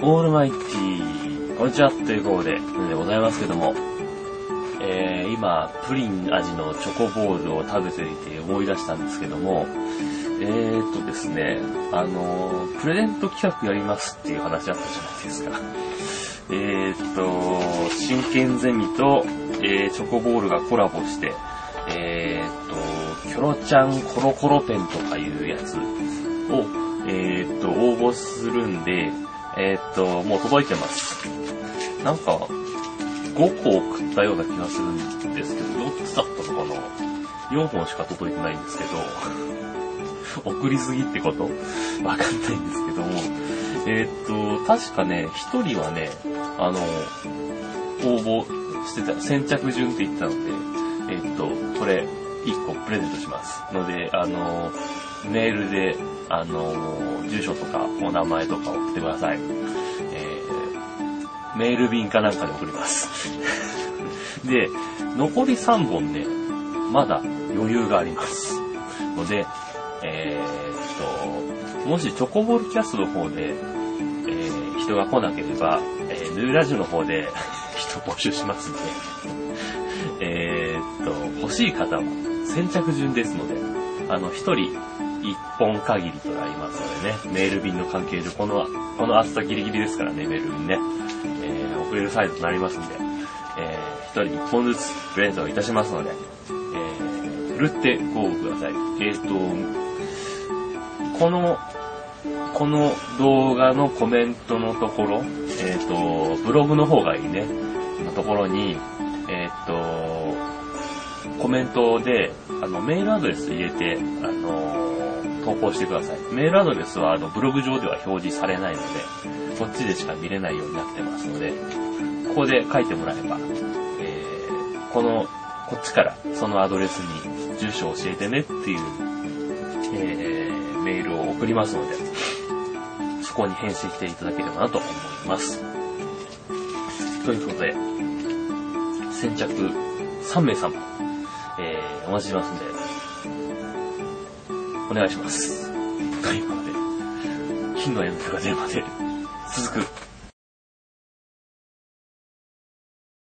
オールマイティー、こんにちは、ということで、でございますけども、えー、今、プリン味のチョコボールを食べていて思い出したんですけども、えーっとですね、あの、プレゼント企画やりますっていう話あったじゃないですか。えーっと、真剣ゼミと、えー、チョコボールがコラボして、えーっと、キョロちゃんコロコロペンとかいうやつを、えーっと、応募するんで、えーっと、もう届いてます。なんか、5個送ったような気がするんですけど、4つだったのかな ?4 本しか届いてないんですけど、送りすぎってこと？わかんないんですけども、えーっと、確かね、1人はね、あの、応募してた、先着順って言ってたので、えーっと、これ、1個プレゼントします。ので、あの、メールで、あの、住所とかお名前とか送ってください。えー、メール便かなんかで送ります。で、残り3本ね、まだ余裕があります。ので、えーっと、もしチョコボールキャストの方で、えー人が来なければ、えー、ヌーラジオの方で 人募集しますんで、えっと、欲しい方は先着順ですので、あの、一人一本限りとなりますのでね、メール便の関係上、この、この厚さギリギリですからね、メール便ね、えー、送れるサイズとなりますんで、えー、一人一本ずつプレゼントいたしますので、えー、ふるってご応募ください。えーっと、この、この動画のコメントのところ、えっ、と、ブログの方がいいね、のところに、えっ、と、コメントで、あの、メールアドレス入れて、あの、投稿してください。メールアドレスは、あの、ブログ上では表示されないので、こっちでしか見れないようになってますので、ここで書いてもらえば、えー、この、こっちからそのアドレスに住所を教えてねっていう、えー、メールを送りますので、そこに返信していただければなと思います。ということで、先着3名様、えー、お待ちしてますんで、お願いします。とい。うことで、金の M が出るまで続く。